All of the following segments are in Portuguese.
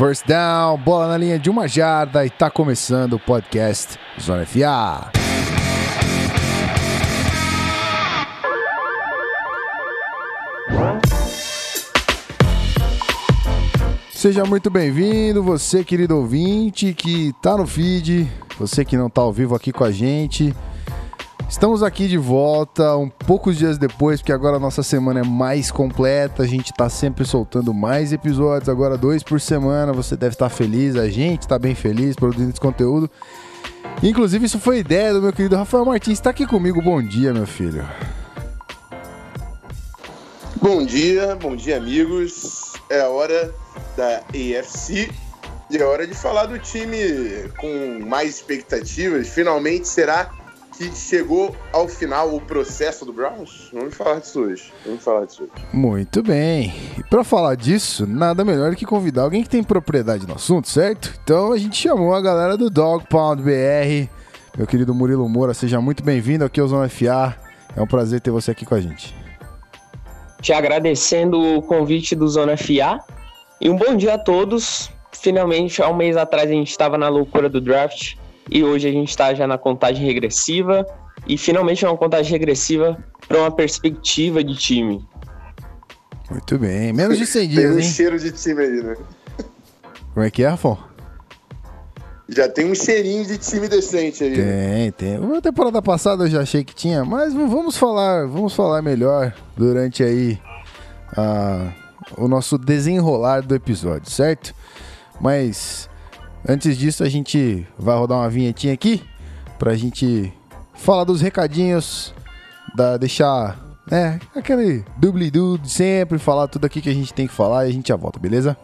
First down, bola na linha de uma jarda e tá começando o podcast Zona FA. Seja muito bem-vindo, você querido ouvinte que tá no feed, você que não tá ao vivo aqui com a gente. Estamos aqui de volta, um poucos dias depois, porque agora a nossa semana é mais completa. A gente está sempre soltando mais episódios, agora dois por semana. Você deve estar feliz, a gente está bem feliz produzindo esse conteúdo. Inclusive, isso foi ideia do meu querido Rafael Martins. Está aqui comigo. Bom dia, meu filho. Bom dia, bom dia, amigos. É a hora da AFC e é hora de falar do time com mais expectativas. Finalmente será que chegou ao final o processo do Browns? Vamos falar disso hoje. Vamos falar disso hoje. Muito bem. E para falar disso, nada melhor que convidar alguém que tem propriedade no assunto, certo? Então a gente chamou a galera do Dog Pound BR. Meu querido Murilo Moura, seja muito bem-vindo aqui ao Zona FA. É um prazer ter você aqui com a gente. Te agradecendo o convite do Zona FA. E um bom dia a todos. Finalmente, há um mês atrás a gente estava na loucura do draft e hoje a gente está já na contagem regressiva e finalmente é uma contagem regressiva para uma perspectiva de time. Muito bem, menos de 100 dias, Tem um hein? cheiro de time aí, né? Como é que é, Rafão? Já tem um cheirinho de time decente aí. né? Tem, tem. Na temporada passada eu já achei que tinha, mas vamos falar, vamos falar melhor durante aí a- o nosso desenrolar do episódio, certo? Mas antes disso a gente vai rodar uma vinhetinha aqui pra gente falar dos recadinhos, da, deixar, né, aquele dubli-du de sempre, falar tudo aqui que a gente tem que falar e a gente já volta, beleza?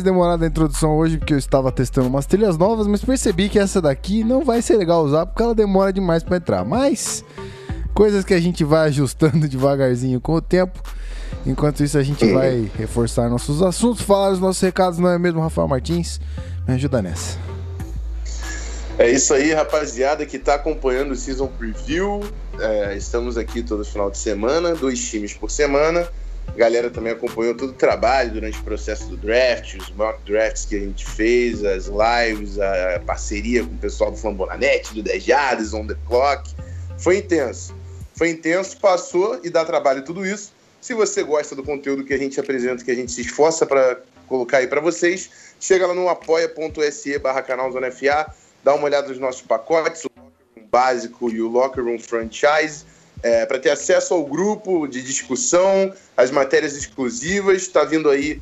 Mais demorada a introdução hoje, porque eu estava testando umas trilhas novas, mas percebi que essa daqui não vai ser legal usar porque ela demora demais para entrar. Mas coisas que a gente vai ajustando devagarzinho com o tempo. Enquanto isso, a gente vai reforçar nossos assuntos, falar os nossos recados, não é mesmo, Rafael Martins? Me ajuda nessa. É isso aí, rapaziada, que tá acompanhando o Season Preview. É, estamos aqui todo final de semana, dois times por semana. A galera também acompanhou todo o trabalho durante o processo do draft, os mock drafts que a gente fez, as lives, a parceria com o pessoal do Fambonanet, do 10 Jardas, On The Clock. Foi intenso. Foi intenso, passou e dá trabalho tudo isso. Se você gosta do conteúdo que a gente apresenta, que a gente se esforça para colocar aí para vocês, chega lá no apoia.se barra canal Zona FA, dá uma olhada nos nossos pacotes, o Locker Room básico e o Locker Room Franchise, é, para ter acesso ao grupo de discussão, as matérias exclusivas. Está vindo aí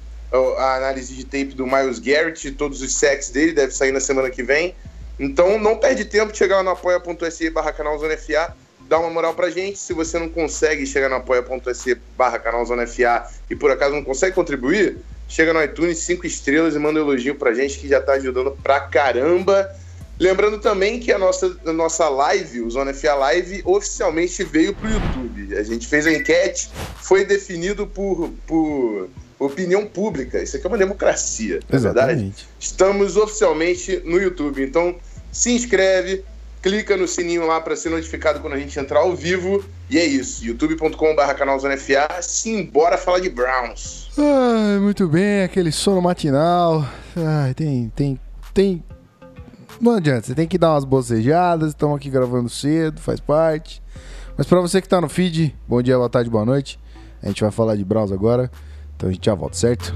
a análise de tape do Miles Garrett, todos os sacks dele, deve sair na semana que vem. Então não perde tempo de chegar lá no apoia.se barra canal Zona FA, dá uma moral pra gente. Se você não consegue chegar no apoia.se barra canal Zona FA e por acaso não consegue contribuir, chega no iTunes, cinco estrelas e manda um elogio pra gente que já tá ajudando pra caramba. Lembrando também que a nossa, a nossa live, o Zona FA Live, oficialmente veio pro YouTube. A gente fez a enquete, foi definido por, por opinião pública. Isso aqui é uma democracia, verdade. Exatamente. Estamos oficialmente no YouTube. Então, se inscreve, clica no sininho lá para ser notificado quando a gente entrar ao vivo. E é isso. youtube.com.br canal Zona FA. Simbora falar de Browns. Muito bem, aquele sono matinal. Tem, tem, tem. Não adianta, você tem que dar umas bocejadas. Estamos aqui gravando cedo, faz parte. Mas para você que tá no feed, bom dia, boa tarde, boa noite. A gente vai falar de Browns agora. Então a gente já volta, certo?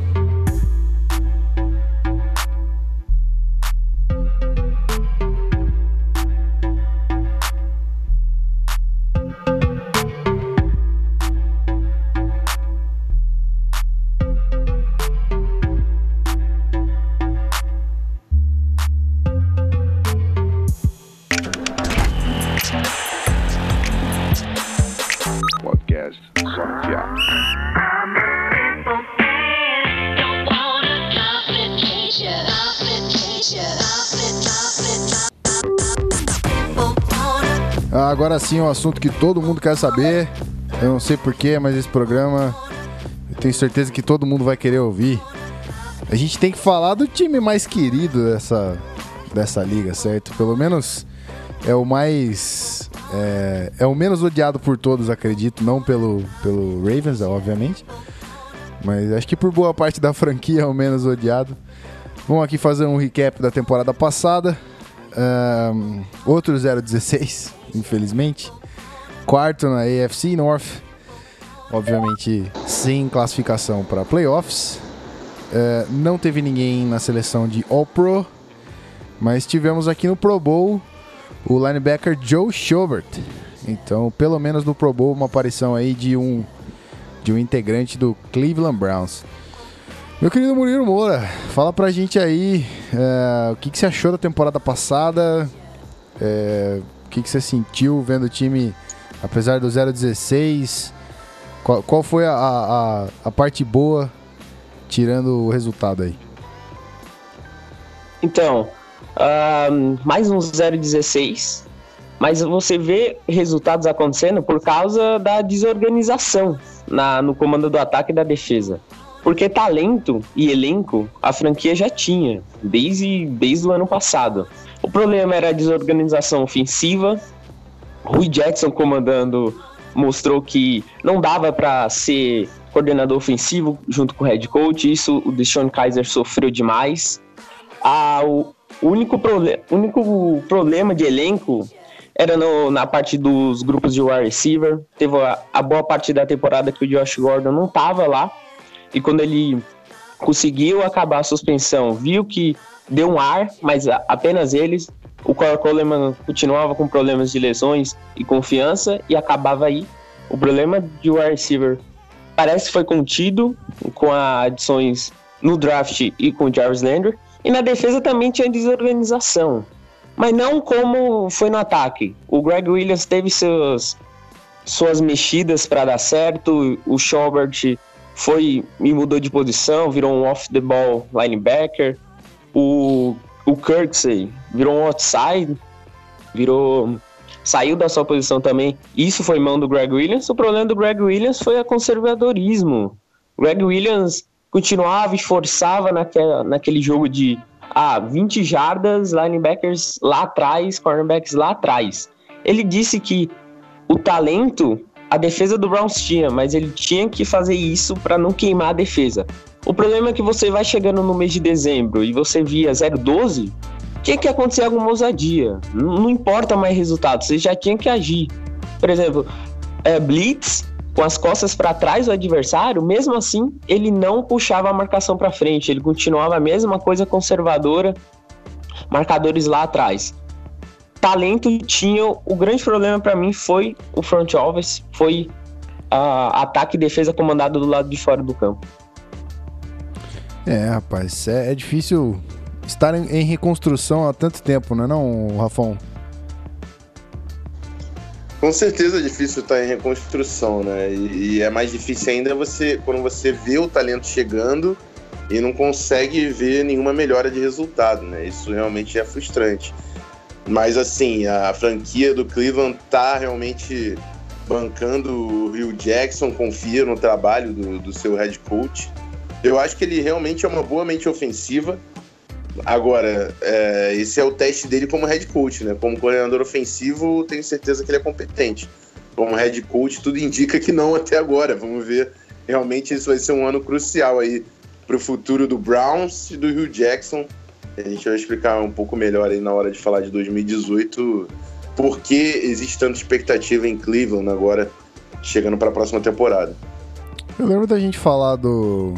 Agora sim, um assunto que todo mundo quer saber. Eu não sei porquê, mas esse programa eu tenho certeza que todo mundo vai querer ouvir. A gente tem que falar do time mais querido dessa, dessa liga, certo? Pelo menos é o mais. É, é o menos odiado por todos, acredito. Não pelo, pelo Ravens, obviamente. Mas acho que por boa parte da franquia é o menos odiado. Vamos aqui fazer um recap da temporada passada. Ahn, outro 0-16, infelizmente. Quarto na AFC North. Obviamente sem classificação para playoffs. É, não teve ninguém na seleção de All-Pro. Mas tivemos aqui no Pro Bowl o linebacker Joe Schobert. Então, pelo menos no Pro Bowl, uma aparição aí de um, de um integrante do Cleveland Browns. Meu querido Murilo Moura, fala pra gente aí é, o que, que você achou da temporada passada, é, o que, que você sentiu vendo o time, apesar do 0-16, qual, qual foi a, a, a parte boa tirando o resultado aí? Então, ahn, mais um 0-16, mas você vê resultados acontecendo por causa da desorganização na, no comando do ataque e da defesa. Porque talento e elenco a franquia já tinha, desde, desde o ano passado. O problema era a desorganização ofensiva. Rui Jackson comandando mostrou que não dava para ser coordenador ofensivo junto com o head coach. Isso o Deshaun Kaiser sofreu demais. Ah, o único, prole único problema de elenco era no- na parte dos grupos de wide receiver. Teve a, a boa parte da temporada que o Josh Gordon não estava lá. E quando ele conseguiu acabar a suspensão, viu que deu um ar, mas apenas eles. O Corey Coleman continuava com problemas de lesões e confiança e acabava aí. O problema de wide receiver parece que foi contido com as adições no draft e com o Jarvis Landry. E na defesa também tinha desorganização. Mas não como foi no ataque. O Greg Williams teve seus, suas mexidas para dar certo. O Schobert foi e mudou de posição, virou um off-the-ball linebacker. O, o Kirksey virou um outside, virou saiu da sua posição também. Isso foi mão do Greg Williams. O problema do Greg Williams foi o conservadorismo. Greg Williams continuava e forçava naquela, naquele jogo de ah, 20 jardas, linebackers lá atrás, cornerbacks lá atrás. Ele disse que o talento a defesa do Browns tinha, mas ele tinha que fazer isso para não queimar a defesa. O problema é que você vai chegando no mês de dezembro e você via 0-12, tinha que acontecer alguma ousadia. Não, não importa mais resultado, você já tinha que agir. Por exemplo, é, Blitz com as costas para trás do adversário, mesmo assim, ele não puxava a marcação para frente, ele continuava a mesma coisa conservadora, marcadores lá atrás. Talento tinha, o grande problema para mim foi o front office, foi a ataque e defesa comandado do lado de fora do campo. É, rapaz, é, é difícil estar em, em reconstrução há tanto tempo, não é não, Rafão? Com certeza é difícil estar em reconstrução, né? E, e é mais difícil ainda você quando você vê o talento chegando e não consegue ver nenhuma melhora de resultado, né? Isso realmente é frustrante. Mas assim, a franquia do Cleveland tá realmente bancando o Rio Jackson, confia no trabalho do, do seu head coach. Eu acho que ele realmente é uma boa mente ofensiva. Agora, é, esse é o teste dele como head coach, né? Como coordenador ofensivo, tenho certeza que ele é competente. Como head coach, tudo indica que não até agora. Vamos ver. Realmente, esse vai ser um ano crucial aí para o futuro do Browns e do Hugh Jackson. A gente vai explicar um pouco melhor aí na hora de falar de 2018 por que existe tanta expectativa em Cleveland agora, chegando para a próxima temporada. Eu lembro da gente falar do,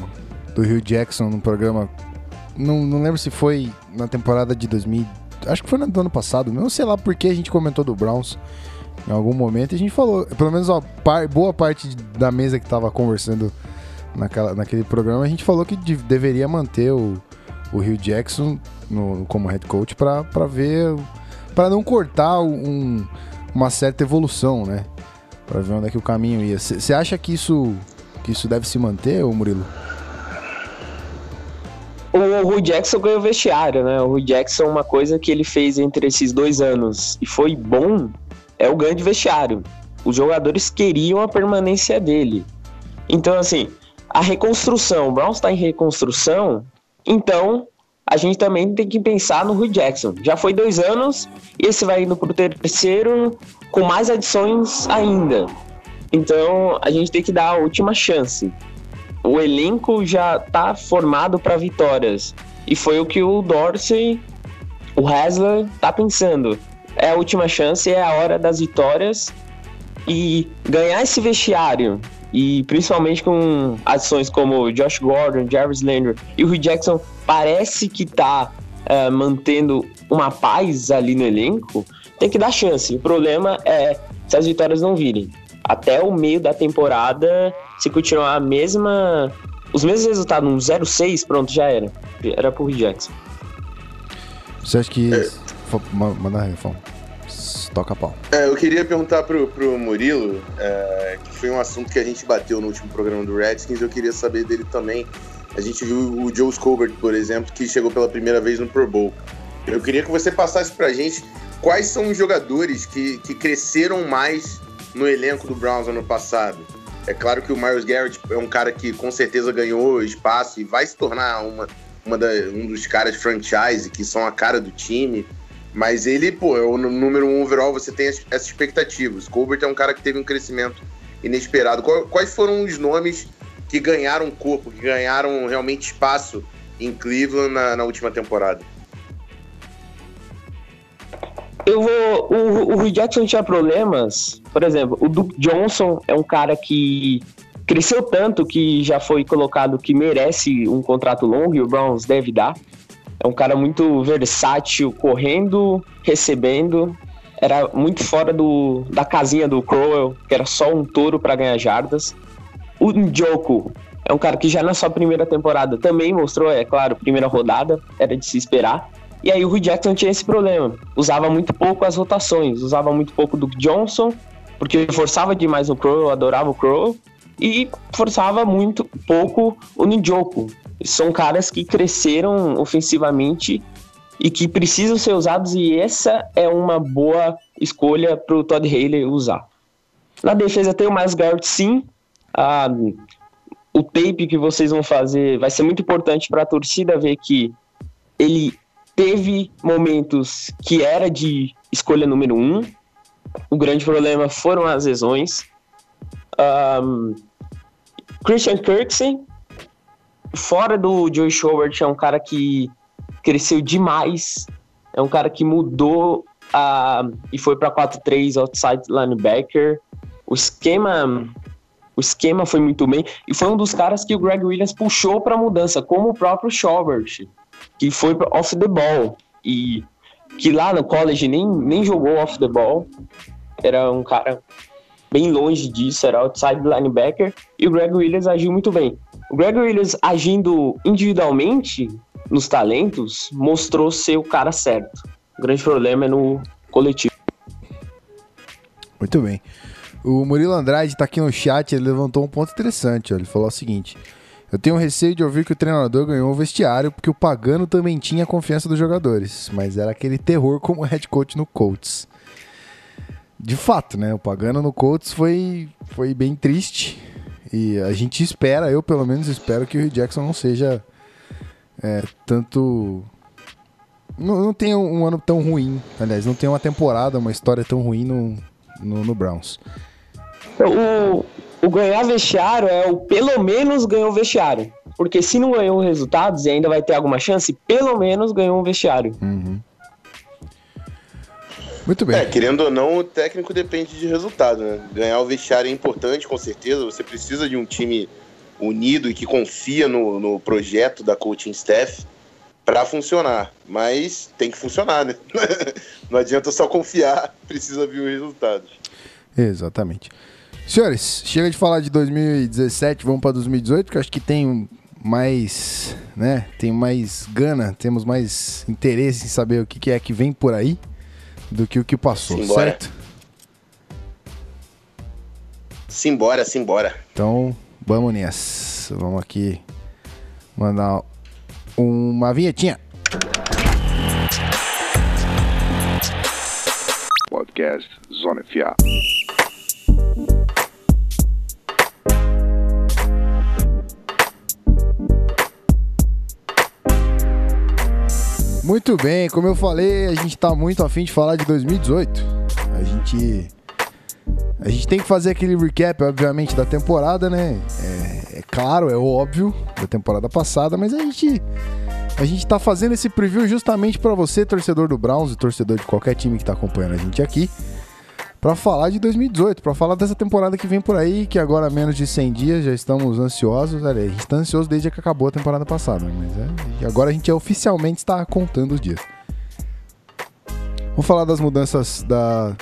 do Hugh Jackson no programa. Não, não lembro se foi na temporada de 2000. Acho que foi no ano passado. Não sei lá porque a gente comentou do Browns em algum momento. A gente falou, pelo menos a par, boa parte da mesa que tava conversando naquela, naquele programa, a gente falou que de, deveria manter o, o Hugh Jackson no, como head coach para ver. para não cortar um, uma certa evolução, né? Pra ver onde é que o caminho ia. Você acha que isso, que isso deve se manter, ô Murilo? O Rui Jackson ganhou vestiário, né? O Rui Jackson, uma coisa que ele fez entre esses dois anos e foi bom é o ganho de vestiário. Os jogadores queriam a permanência dele. Então, assim, a reconstrução, o Browns está em reconstrução, então a gente também tem que pensar no Rui Jackson. Já foi dois anos e esse vai indo para o terceiro com mais adições ainda. Então a gente tem que dar a última chance. O elenco já está formado para vitórias e foi o que o Dorsey, o Hasler, tá pensando é a última chance, é a hora das vitórias e ganhar esse vestiário e principalmente com adições como Josh Gordon, Jarvis Landry e o Hugh Jackson parece que tá uh, mantendo uma paz ali no elenco, tem que dar chance. O problema é se as vitórias não virem. Até o meio da temporada, se continuar a mesma os mesmos resultados, um 0-6, pronto, já era. Era pro Hugh Jackson. Você acha que é. Manda aí, Fão. Toca pau. É, eu queria perguntar pro, pro Murilo, é, que foi um assunto que a gente bateu no último programa do Redskins, eu queria saber dele também. A gente viu o Joe Scobert, por exemplo, que chegou pela primeira vez no Pro Bowl. Eu queria que você passasse pra gente quais são os jogadores que, que cresceram mais no elenco do Browns ano passado. É claro que o Miles Garrett é um cara que com certeza ganhou espaço e vai se tornar uma, uma da, um dos caras franchise que são a cara do time. Mas ele, pô, é o número um overall, você tem essas expectativas. Colbert é um cara que teve um crescimento inesperado. Quais foram os nomes que ganharam corpo, que ganharam realmente espaço em Cleveland na, na última temporada? Eu vou. O, o Jackson tinha problemas. Por exemplo, o Duke Johnson é um cara que cresceu tanto que já foi colocado que merece um contrato longo e o Browns deve dar. É um cara muito versátil, correndo, recebendo. Era muito fora do, da casinha do Crowell, que era só um touro para ganhar jardas. O Njoku é um cara que já na sua primeira temporada também mostrou, é claro, primeira rodada, era de se esperar. E aí o Rui Jackson tinha esse problema. Usava muito pouco as rotações, usava muito pouco do Johnson, porque forçava demais o Crow, adorava o Crow, e forçava muito pouco o Njoku. São caras que cresceram ofensivamente e que precisam ser usados, e essa é uma boa escolha para o Todd Haley usar. Na defesa tem o Miles Garrett, sim. Ah, o tape que vocês vão fazer vai ser muito importante para a torcida ver que ele teve momentos que era de escolha número um. O grande problema foram as lesões. Um, Christian Kirksey, fora do Joey Schobert, é um cara que cresceu demais. É um cara que mudou uh, e foi para 4-3 outside linebacker. O esquema o esquema foi muito bem e foi um dos caras que o Greg Williams puxou para mudança, como o próprio Schobert, que foi off the ball e que lá no college nem, nem jogou off the ball. Era um cara bem longe disso, era outside linebacker, e o Greg Williams agiu muito bem. O Greg Williams agindo individualmente nos talentos mostrou ser o cara certo. O grande problema é no coletivo. Muito bem. O Murilo Andrade está aqui no chat, ele levantou um ponto interessante. Ó. Ele falou o seguinte: Eu tenho receio de ouvir que o treinador ganhou o vestiário porque o Pagano também tinha confiança dos jogadores, mas era aquele terror como head coach no Colts de fato, né? O Pagano no Colts foi, foi bem triste. E a gente espera, eu pelo menos espero que o Hugh Jackson não seja é, tanto. Não, não tenha um ano tão ruim. Aliás, não tenha uma temporada, uma história tão ruim no, no, no Browns. O, o ganhar vestiário é o pelo menos ganhou vestiário. Porque se não ganhou resultados e ainda vai ter alguma chance, pelo menos ganhou um vestiário. Uhum. Muito bem. É, querendo ou não, o técnico depende de resultado, né? Ganhar o vestiário é importante, com certeza. Você precisa de um time unido e que confia no, no projeto da coaching staff para funcionar. Mas tem que funcionar, né? não adianta só confiar, precisa vir os resultados. Exatamente. Senhores, chega de falar de 2017, vamos para 2018, que eu acho que tem mais, né? Tem mais gana, temos mais interesse em saber o que é que vem por aí do que o que passou, Simbora. certo? Simbora, simbora. Então, vamos nessa. Vamos aqui mandar uma vinhetinha. Podcast Zona FA. Muito bem, como eu falei, a gente tá muito afim de falar de 2018. A gente. A gente tem que fazer aquele recap, obviamente, da temporada, né? É, é claro, é óbvio, da temporada passada, mas a gente. A gente tá fazendo esse preview justamente para você, torcedor do Browns e torcedor de qualquer time que tá acompanhando a gente aqui, para falar de 2018, para falar dessa temporada que vem por aí, que agora há menos de 100 dias já estamos ansiosos. Olha, a gente tá ansioso desde que acabou a temporada passada, mas é, agora a gente oficialmente está contando os dias. Vamos falar das mudanças da,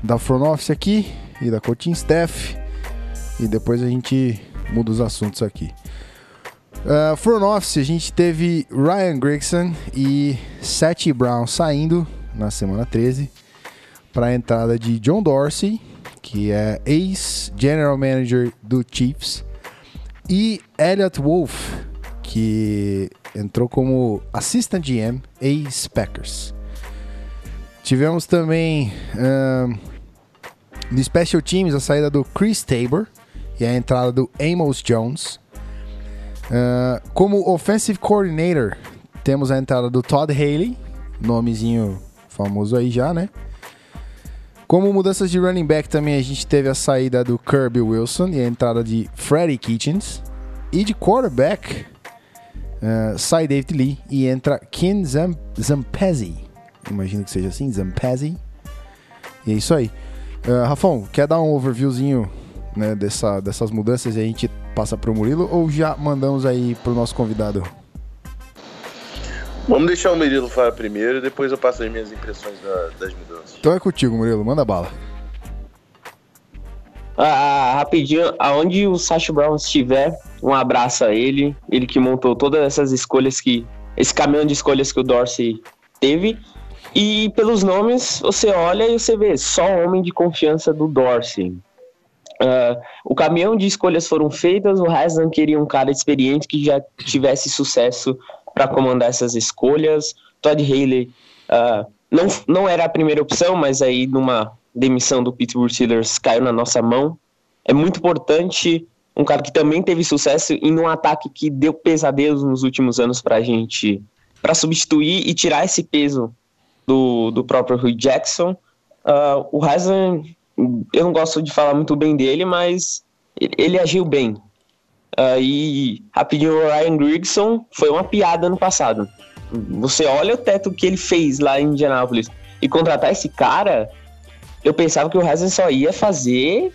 da front office aqui e da coaching staff e depois a gente muda os assuntos aqui. Uh, front office, a gente teve Ryan Grigson e Seth Brown saindo na semana 13 para a entrada de John Dorsey, que é ex-general manager do Chiefs, e Elliot Wolf, que entrou como assistant GM ex-Packers. Tivemos também um, no Special Teams a saída do Chris Tabor e a entrada do Amos Jones. Uh, como Offensive Coordinator, temos a entrada do Todd Haley, nomezinho famoso aí já, né? Como mudanças de running back também a gente teve a saída do Kirby Wilson e a entrada de Freddie Kitchens. E de quarterback uh, sai David Lee e entra Ken Zam Zampezi. Imagino que seja assim, Zampezi. E é isso aí. Uh, Rafão, quer dar um overviewzinho né, dessa, dessas mudanças e a gente passa pro Murilo ou já mandamos aí pro nosso convidado? Vamos deixar o Murilo falar primeiro e depois eu passo as minhas impressões da- das mudanças. Então é contigo, Murilo, manda bala. Ah, rapidinho, aonde o Sacha Brown estiver, um abraço a ele. Ele que montou todas essas escolhas que. Esse caminhão de escolhas que o Dorsey teve. E pelos nomes, você olha e você vê só homem de confiança do Dorsey. Ah, o caminhão de escolhas foram feitas, o Haslam queria um cara experiente que já tivesse sucesso para comandar essas escolhas. Todd Haley ah, não, não era a primeira opção, mas aí numa demissão do Pittsburgh Steelers caiu na nossa mão. É muito importante um cara que também teve sucesso em um ataque que deu pesadelos nos últimos anos para a gente, para substituir e tirar esse peso do, do próprio Hugh Jackson. Ah, o Haslam, eu não gosto de falar muito bem dele, mas ele, ele agiu bem. E rapidinho, o Ryan Grigson foi uma piada no passado. Você olha o teto que ele fez lá em Indianápolis e contratar esse cara, eu pensava que o Haslam só ia fazer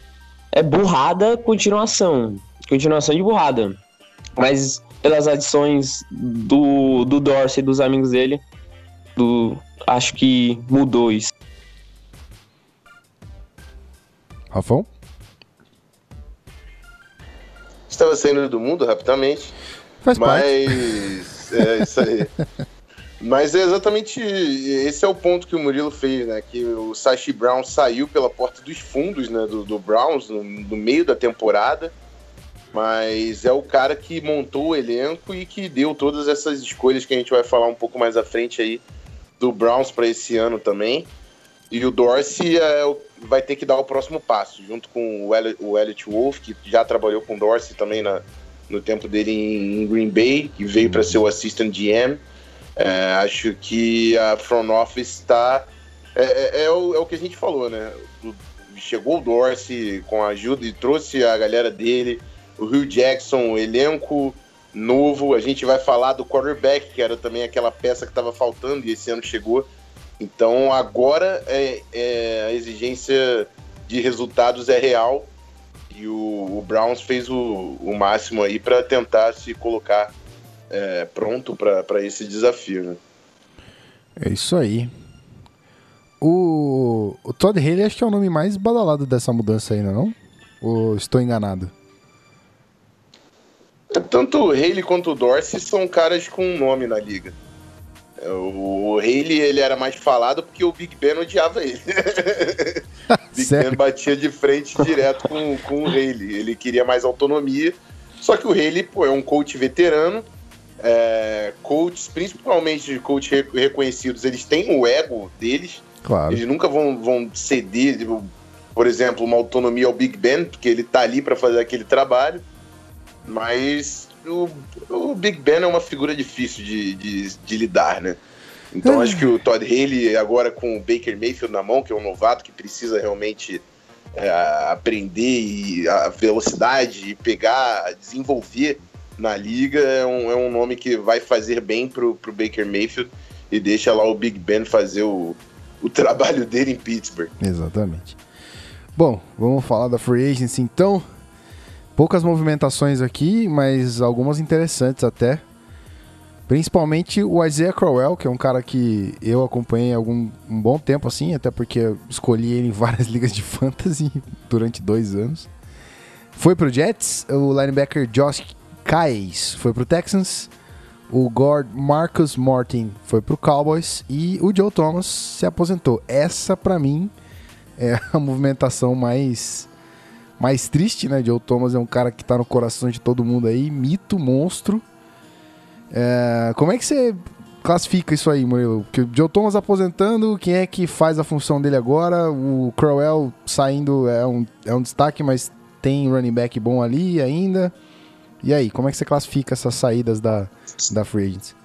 é, burrada continuação. Continuação de burrada. Mas pelas adições do, do Dorsey e dos amigos dele, do, acho que mudou isso. Rafão? Estava saindo do mundo rapidamente, Faz parte. mas é isso aí. Mas é exatamente esse é o ponto que o Murilo fez, né? Que o Sashi Brown saiu pela porta dos fundos, né? Do, do Browns no, no meio da temporada, mas é o cara que montou o elenco e que deu todas essas escolhas que a gente vai falar um pouco mais à frente aí do Browns para esse ano também. E o Dorsey é o- vai ter que dar o próximo passo, junto com o Elliot, o Elliot Wolf, que já trabalhou com o Dorsey também na, no tempo dele em, Green Bay, que veio para ser o assistant GM. É, acho que a front office está. É, é- é o, é o que a gente falou, né? Chegou o Dorsey com a ajuda e trouxe a galera dele, o Hugh Jackson, o elenco novo. A gente vai falar do quarterback, que era também aquela peça que estava faltando e esse ano chegou. Então agora é, é, a exigência de resultados é real e o, o Browns fez o, o máximo aí para tentar se colocar é, pronto para esse desafio. Né? É isso aí. O, o Todd Haley acho que é o nome mais badalado dessa mudança ainda, não? Ou estou enganado? Tanto o Haley quanto o Dorsey são caras com nome na liga. O Haley ele era mais falado porque o Big Ben odiava ele. Big Ben batia de frente direto com, com o Haley. Ele queria mais autonomia. Só que o Haley pô, é um coach veterano. É, coaches, principalmente coaches reconhecidos, eles têm o ego deles. Claro. Eles nunca vão, vão ceder, tipo, por exemplo, uma autonomia ao Big Ben, porque ele tá ali para fazer aquele trabalho. Mas o, o, Big Ben é uma figura difícil de, de, de lidar, né? Então acho que o Todd Haley, agora com o Baker Mayfield na mão, que é um novato que precisa realmente é, aprender e a velocidade e pegar, desenvolver na liga, é um, é um nome que vai fazer bem pro, pro Baker Mayfield e deixa lá o Big Ben fazer o, o trabalho dele em Pittsburgh. Exatamente. Bom, vamos falar da Free Agency então. Poucas movimentações aqui, mas algumas interessantes até. Principalmente o Isaiah Crowell, que é um cara que eu acompanhei algum um bom tempo assim, até porque eu escolhi ele em várias ligas de fantasy durante dois anos. Foi pro Jets, o linebacker Josh Kais foi pro Texans, o guard Marcus Martin foi pro Cowboys e o Joe Thomas se aposentou. Essa para mim é a movimentação mais mais triste, né? Joe Thomas é um cara que tá no coração de todo mundo aí, mito, monstro. É, como é que você classifica isso aí, Murilo? Porque o Joe Thomas aposentando, quem é que faz a função dele agora? O Crowell saindo é um, é um destaque, mas tem running back bom ali ainda. E aí, como é que você classifica essas saídas da, da Free Agents?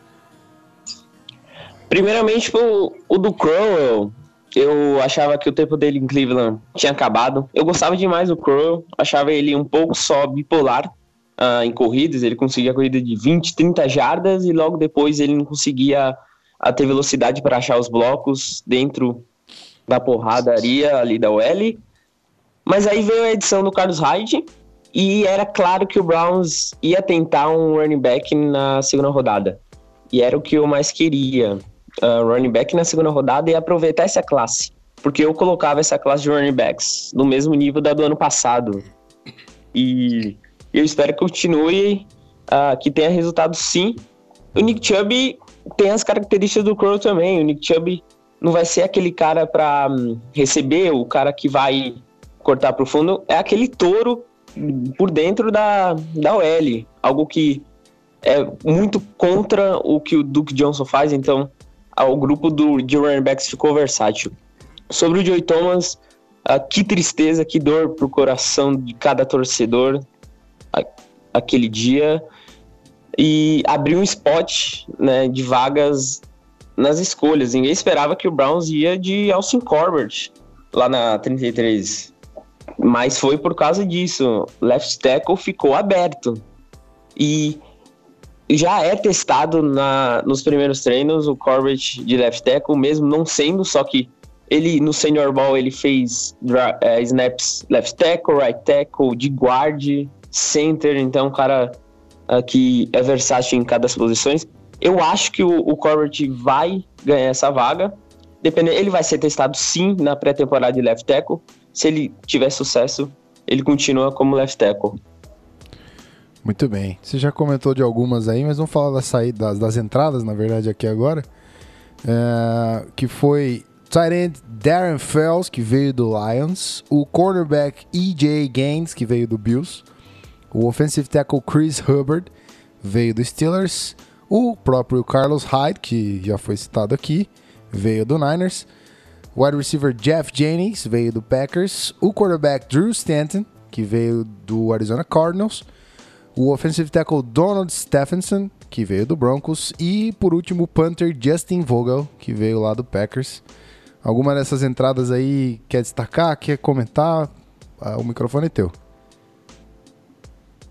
Primeiramente, o, o do Crowell, eu achava que o tempo dele em Cleveland tinha acabado. Eu gostava demais do Crow, achava ele um pouco só bipolar uh, em corridas. Ele conseguia corrida de 20, 30 jardas e logo depois ele não conseguia uh, ter velocidade para achar os blocos dentro da porradaria ali da OL. Mas aí veio a edição do Carlos Hyde e era claro que o Browns ia tentar um running back na segunda rodada. E era o que eu mais queria uh, running back na segunda rodada e aproveitar essa classe. Porque eu colocava essa classe de running backs no mesmo nível da do ano passado. E eu espero que continue, uh, que tenha resultado sim. O Nick Chubb tem as características do Crow também. O Nick Chubb não vai ser aquele cara para um, receber, o cara que vai cortar para o fundo. É aquele touro por dentro da, da OL. Algo que é muito contra o que o Duke Johnson faz. Então, o grupo do, de running backs ficou versátil. Sobre o Joey Thomas, uh, que tristeza, que dor pro coração de cada torcedor a, aquele dia. E abriu um spot né, de vagas nas escolhas. Ninguém esperava que o Browns ia de Alcin Corbett lá na 33. Mas foi por causa disso. Left tackle ficou aberto. E já é testado na, nos primeiros treinos o Corbett de left tackle, mesmo não sendo, só que ele no senior ball ele fez é, snaps left tackle, right tackle, de guard, center, então um cara uh, que é versátil em cada das posições. Eu acho que o, o Corbett vai ganhar essa vaga. Dependendo, ele vai ser testado sim na pré-temporada de left tackle. Se ele tiver sucesso, ele continua como left tackle. Muito bem. Você já comentou de algumas aí, mas vamos falar das saídas, das entradas, na verdade, aqui agora. É, que foi tight Darren Fells, que veio do Lions. O cornerback E.J. Gaines, que veio do Bills. O offensive tackle Chris Hubbard, veio do Steelers. O próprio Carlos Hyde, que já foi citado aqui, veio do Niners. Wide receiver Jeff Jennings, veio do Packers. O quarterback Drew Stanton, que veio do Arizona Cardinals o offensive tackle Donald Stephenson, que veio do Broncos, e por último o punter Justin Vogel, que veio lá do Packers. Alguma dessas entradas aí quer destacar, quer comentar? Ah, o microfone é teu.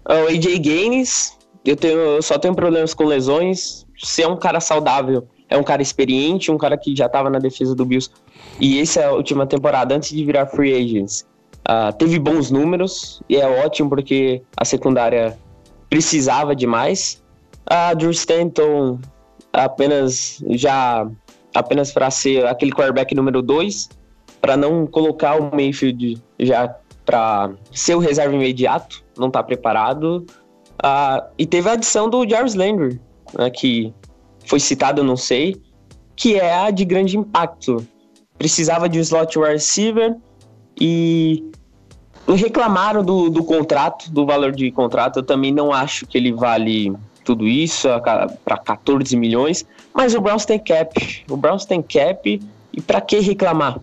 O AJ Gaines, eu, tenho, eu só tenho problemas com lesões. Se é um cara saudável, é um cara experiente, um cara que já estava na defesa do Bills. E essa é a última temporada, antes de virar free agents. Uh, teve bons números, e é ótimo porque a secundária precisava demais. A Drew Stanton apenas já apenas para ser aquele quarterback número 2, para não colocar o Mayfield já para ser o reserva imediato, não está preparado. Uh, e teve a adição do Jarvis Landry, né, que foi citado, não sei, que é a de grande impacto. Precisava de um slot receiver e reclamaram do, do contrato, do valor de contrato. Eu também não acho que ele vale tudo isso para 14 milhões, mas o Browns tem cap. O Browns tem cap e para que reclamar?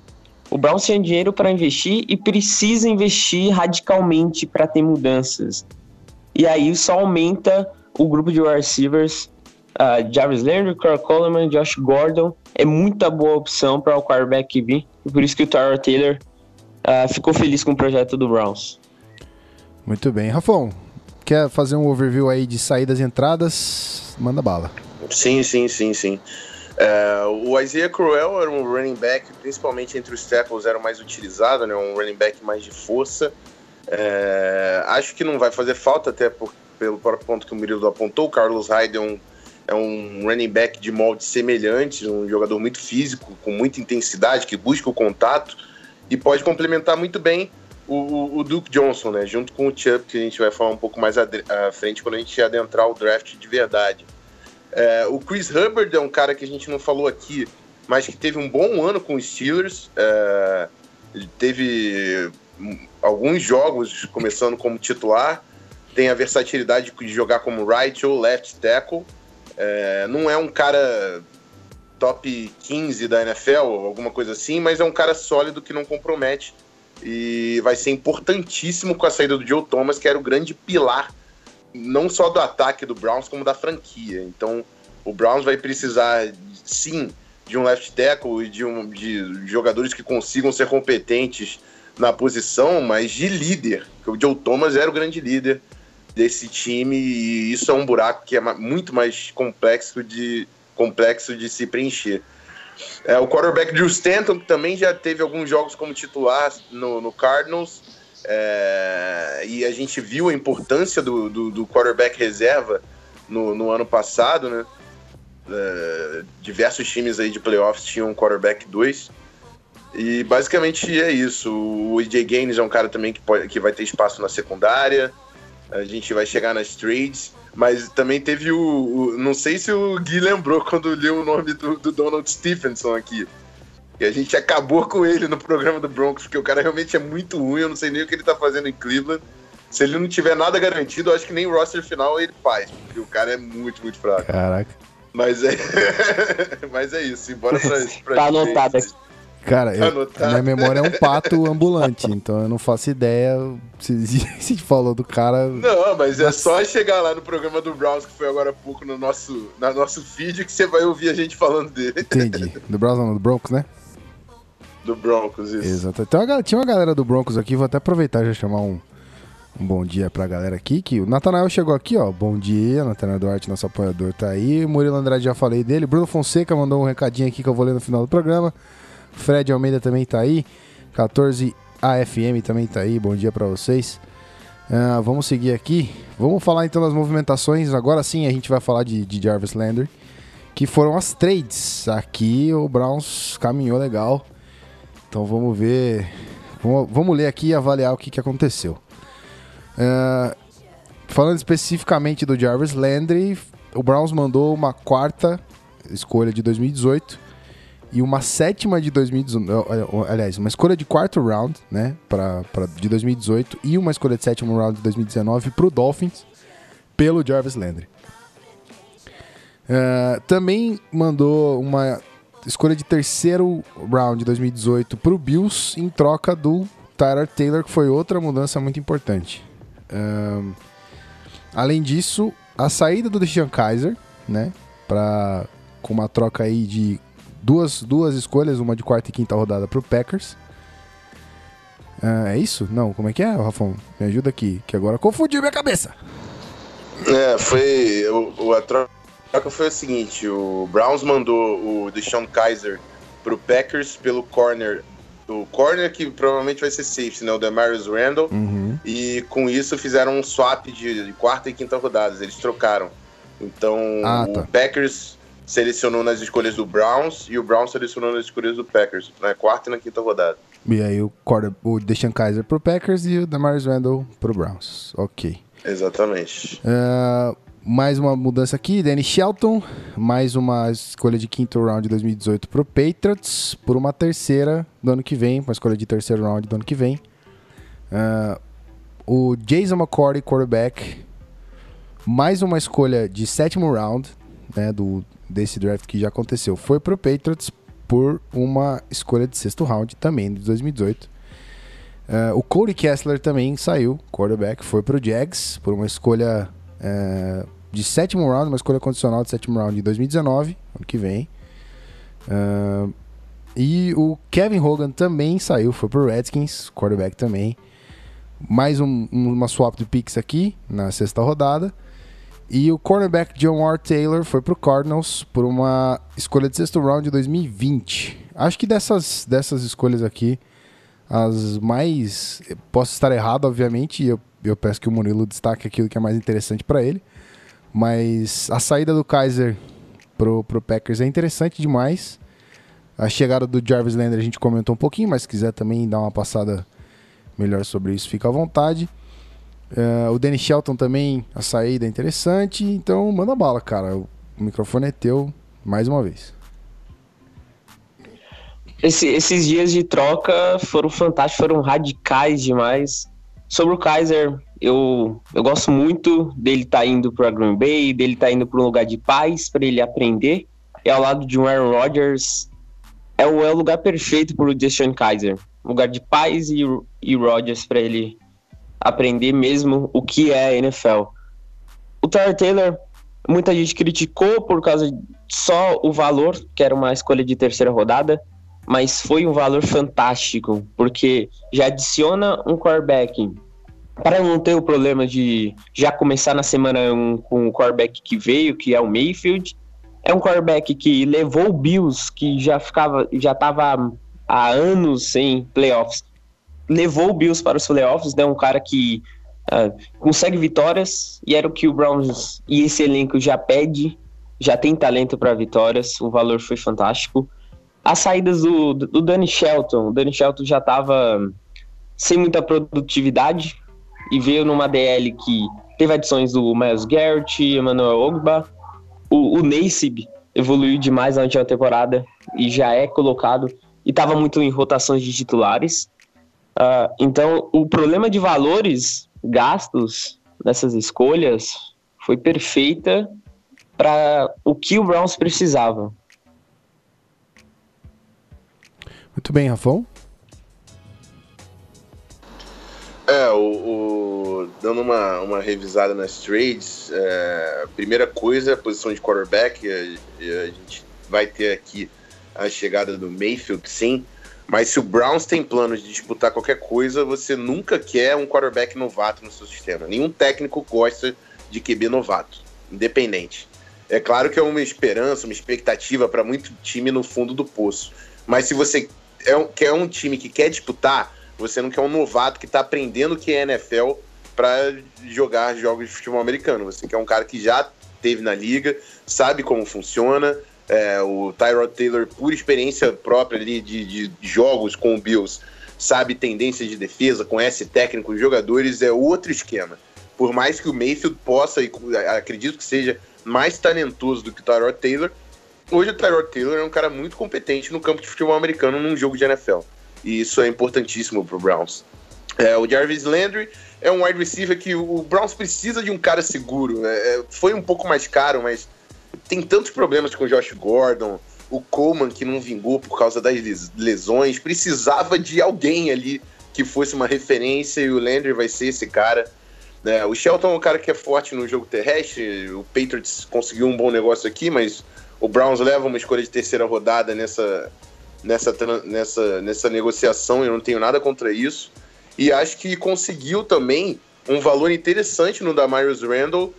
O Browns tem dinheiro para investir e precisa investir radicalmente para ter mudanças. E aí só aumenta o grupo de receivers. Uh, Jarvis Landry, Carl Coleman, Josh Gordon é muita boa opção para o quarterback vir. Por isso que o Tyler Taylor uh, ficou feliz com o projeto do Browns. Muito bem, Rafão. Quer fazer um overview aí de saídas e entradas? Manda bala. Sim, sim, sim, sim. É, o Isaiah Crowell era um running back, principalmente entre os tackles, era o mais utilizado, né? Um running back mais de força. É, acho que não vai fazer falta, até por, pelo próprio ponto que o Murilo apontou. O Carlos Hyde é um, é um running back de molde semelhante, um jogador muito físico, com muita intensidade, que busca o contato e pode complementar muito bem o, o, Duke Johnson, né? Junto com o Chubb, que a gente vai falar um pouco mais à frente quando a gente adentrar o draft de verdade. É, o Chris Hubbard é um cara que a gente não falou aqui, mas que teve um bom ano com os Steelers. É, teve alguns jogos começando como titular. Tem a versatilidade de jogar como right ou left tackle. É, não é um cara top 15 da NFL, alguma coisa assim, mas é um cara sólido que não compromete e vai ser importantíssimo com a saída do Joe Thomas, que era o grande pilar não só do ataque do Browns, como da franquia. Então, o Browns vai precisar, sim, de um left tackle e de, um, de jogadores que consigam ser competentes na posição, mas de líder. Porque o Joe Thomas era o grande líder desse time e isso é um buraco que é muito mais complexo de, complexo de se preencher. É, o quarterback Drew Stanton também já teve alguns jogos como titular no, no Cardinals. É, e a gente viu a importância do, do, do quarterback reserva no, no, ano passado, né? É, diversos times aí de playoffs tinham quarterback 2. E basicamente é isso. O EJ Gaines é um cara também que, pode, que vai ter espaço na secundária. A gente vai chegar nas trades. Mas também teve o, o, Não sei se o Gui lembrou quando leu o nome do, do Donald Stephenson aqui. E a gente acabou com ele no programa do Broncos, porque o cara realmente é muito ruim. Eu não sei nem o que ele tá fazendo em Cleveland. Se ele não tiver nada garantido, eu acho que nem o roster final ele faz, porque o cara é muito, muito fraco. Caraca. Mas é, Mas é isso, embora pra, pra Tá anotado aqui. Cara, eu, minha memória é um pato ambulante, então eu não faço ideia se, se falou do cara. Não, mas é só chegar lá no programa do Browns, que foi agora há pouco no nosso, no nosso feed, que você vai ouvir a gente falando dele. Entendi. Do Browns não, do Broncos, né? Do Broncos, isso. Exato. Então, tinha uma galera do Broncos aqui, vou até aproveitar e já chamar um, um bom dia pra galera aqui, que o Natanael chegou aqui, ó. Bom dia, Natanael Duarte, nosso apoiador, tá aí. O Murilo Andrade já falei dele. Bruno Fonseca mandou um recadinho aqui que eu vou ler no final do programa. Fred Almeida também tá aí. 14 AFM também tá aí. Bom dia para vocês. Uh, vamos seguir aqui. Vamos falar então das movimentações. Agora sim a gente vai falar de, de Jarvis Landry, que foram as trades. Aqui o Browns caminhou legal. Então vamos ver. Vamos, vamos ler aqui e avaliar o que, que aconteceu. Uh, falando especificamente do Jarvis Landry, o Browns mandou uma quarta escolha de 2018 e uma sétima de 2018, aliás, uma escolha de quarto round, né, pra, pra, de 2018 e uma escolha de sétimo round de 2019 pro Dolphins pelo Jarvis Landry. Uh, também mandou uma escolha de terceiro round de 2018 pro Bills em troca do Tyler Taylor, que foi outra mudança muito importante. Uh, além disso, a saída do Deshaun Kaiser, né, pra, com uma troca aí de duas, duas escolhas, uma de quarta e quinta rodada pro Packers. Ah, é isso? Não, como é que é, Rafão? Me ajuda aqui, que agora confundiu minha cabeça. É, foi. O, a troca foi o seguinte: o Browns mandou o Deshaun Kaiser pro Packers pelo corner. O corner que provavelmente vai ser safety, né? O Demarius Randall. Uhum. E com isso fizeram um swap de, de quarta e quinta rodadas. Eles trocaram. Então Ah, tá. o Packers selecionou nas escolhas do Browns e o Browns selecionou nas escolhas do Packers, na quarta e na quinta rodada. E aí o, quarter, o Deshaun Kaiser pro Packers e o Damaris Randall pro Browns. Ok. Exatamente. Ah, mais uma mudança aqui, Danny Shelton, mais uma escolha de quinto round de 2018 pro Patriots, por uma terceira do ano que vem, uma escolha de terceiro round do ano que vem. Ah, o Jason McCourty, quarterback, mais uma escolha de sétimo round, né, do, desse draft que já aconteceu, foi pro Patriots por uma escolha de sexto round também de 2018. Ah, o Cody Kessler também saiu, quarterback, foi pro Jags por uma escolha eh, de sétimo round, uma escolha condicional de sétimo round de 2019, ano que vem. Ah, e o Kevin Hogan também saiu, foi pro Redskins, quarterback também. Mais um- uma swap de picks aqui na sexta rodada. E o cornerback John R. Taylor foi pro Cardinals por uma escolha de sexto round de 2020. Acho que dessas, dessas escolhas aqui, as mais. Posso estar errado, obviamente, e eu, eu peço que o Murilo destaque aquilo que é mais interessante para ele. Mas a saída do Kaiser pro, pro Packers é interessante demais. A chegada do Jarvis Landry a gente comentou um pouquinho, mas se quiser também dar uma passada melhor sobre isso, fica à vontade. Eh, o Danny Shelton também, a saída é interessante. Então, manda bala, cara. O microfone é teu mais uma vez. Esse- esses dias de troca foram fantásticos, foram radicais demais. Sobre o Kaiser, eu, eu gosto muito dele estar indo para Green Bay, dele estar indo para um lugar de paz para ele aprender. É ao lado de um Aaron Rodgers. É o, é o lugar perfeito para o Deshaun Kaiser. Lugar de paz e, e Rodgers para ele aprender mesmo o que é a NFL. O Tyler Taylor, muita gente criticou por causa só o valor, que era uma escolha de terceira rodada mas foi um valor fantástico, porque já adiciona um quarterback para não ter o problema de já começar na semana um, com o quarterback que veio, que é o Mayfield. É um quarterback que levou o Bills, que já ficava, já estava há anos sem playoffs. Levou o Bills para os playoffs, né? Um cara que ah, consegue vitórias e era o que o Browns e esse elenco já pede, já tem talento para vitórias. O valor foi fantástico as saídas do, do Danny Shelton. O Danny Shelton já estava sem muita produtividade e veio numa DL que teve adições do Miles Garrett, Emmanuel Ogba. O, o evoluiu demais na última temporada e já é colocado e estava muito em rotações de titulares. Ah, então, o problema de valores gastos nessas escolhas foi perfeita para o que o Browns precisava. Muito bem, Rafão. É, o, o- dando uma, uma revisada nas trades, é, a primeira coisa é a posição de quarterback. A, a gente vai ter aqui a chegada do Mayfield, sim. Mas se o Browns tem planos de disputar qualquer coisa, você nunca quer um quarterback novato no seu sistema. Nenhum técnico gosta de QB novato, independente. É claro que é uma esperança, uma expectativa para muito time no fundo do poço. Mas se você é um, quer um time que quer disputar, você não quer um novato que está aprendendo o que é NFL para jogar jogos de futebol americano. Você quer um cara que já teve na liga, sabe como funciona. É, o Tyrod Taylor, por experiência própria ali de, de jogos com o Bills, sabe tendências de defesa, conhece técnicos, jogadores, é outro esquema. Por mais que o Mayfield possa, e acredito que seja mais talentoso do que o Tyrod Taylor, hoje o Tyrod Taylor é um cara muito competente no campo de futebol americano num jogo de NFL. E isso é importantíssimo pro Browns. É, o Jarvis Landry é um wide receiver que o Browns precisa de um cara seguro. né? É, foi um pouco mais caro, mas tem tantos problemas com o Josh Gordon, o Coleman que não vingou por causa das les- lesões. Precisava de alguém ali que fosse uma referência e o Landry vai ser esse cara. Né? O Shelton é um cara que é forte no jogo terrestre, o Patriots conseguiu um bom negócio aqui, mas o Browns leva uma escolha de terceira rodada nessa, nessa, nessa, nessa negociação, eu não tenho nada contra isso. E acho que conseguiu também um valor interessante no Damarius Randall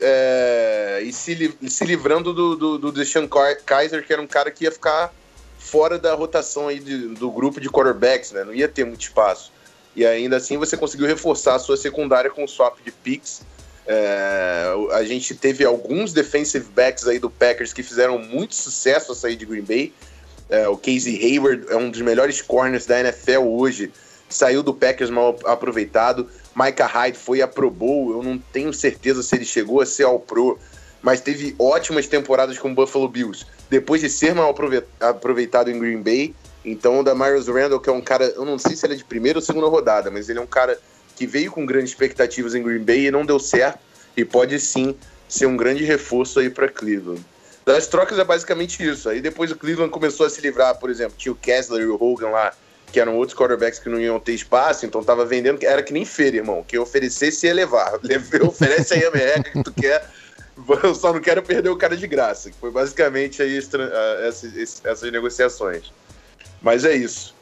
é, e se, se livrando do, do, do Deshaun Kaiser, que era um cara que ia ficar fora da rotação aí de, do grupo de quarterbacks, né? Não ia ter muito espaço. E ainda assim você conseguiu reforçar a sua secundária com o swap de picks. É, a gente teve alguns defensive backs aí do Packers que fizeram muito sucesso a sair de Green Bay. É, o Casey Hayward é um dos melhores corners da NFL hoje. Saiu do Packers mal aproveitado. Micah Hyde foi a Pro Bowl. Eu não tenho certeza se ele chegou a ser ao Pro, mas teve ótimas temporadas com o Buffalo Bills. Depois de ser mal aproveitado em Green Bay. Então, o Damarius Randall, que é um cara, eu não sei se ele é de primeira ou segunda rodada, mas ele é um cara que veio com grandes expectativas em Green Bay e não deu certo. E pode sim ser um grande reforço aí para Cleveland. Das trocas é basicamente isso. Aí depois o Cleveland começou a se livrar, por exemplo, tinha o Kessler e o Hogan lá, que eram outros quarterbacks que não iam ter espaço, então tava vendendo, era que nem feira, irmão, que oferecesse ia levar. Oferece aí a merreca que tu quer, eu só não quero perder o cara de graça, foi basicamente aí essas, essas negociações. Mas é isso.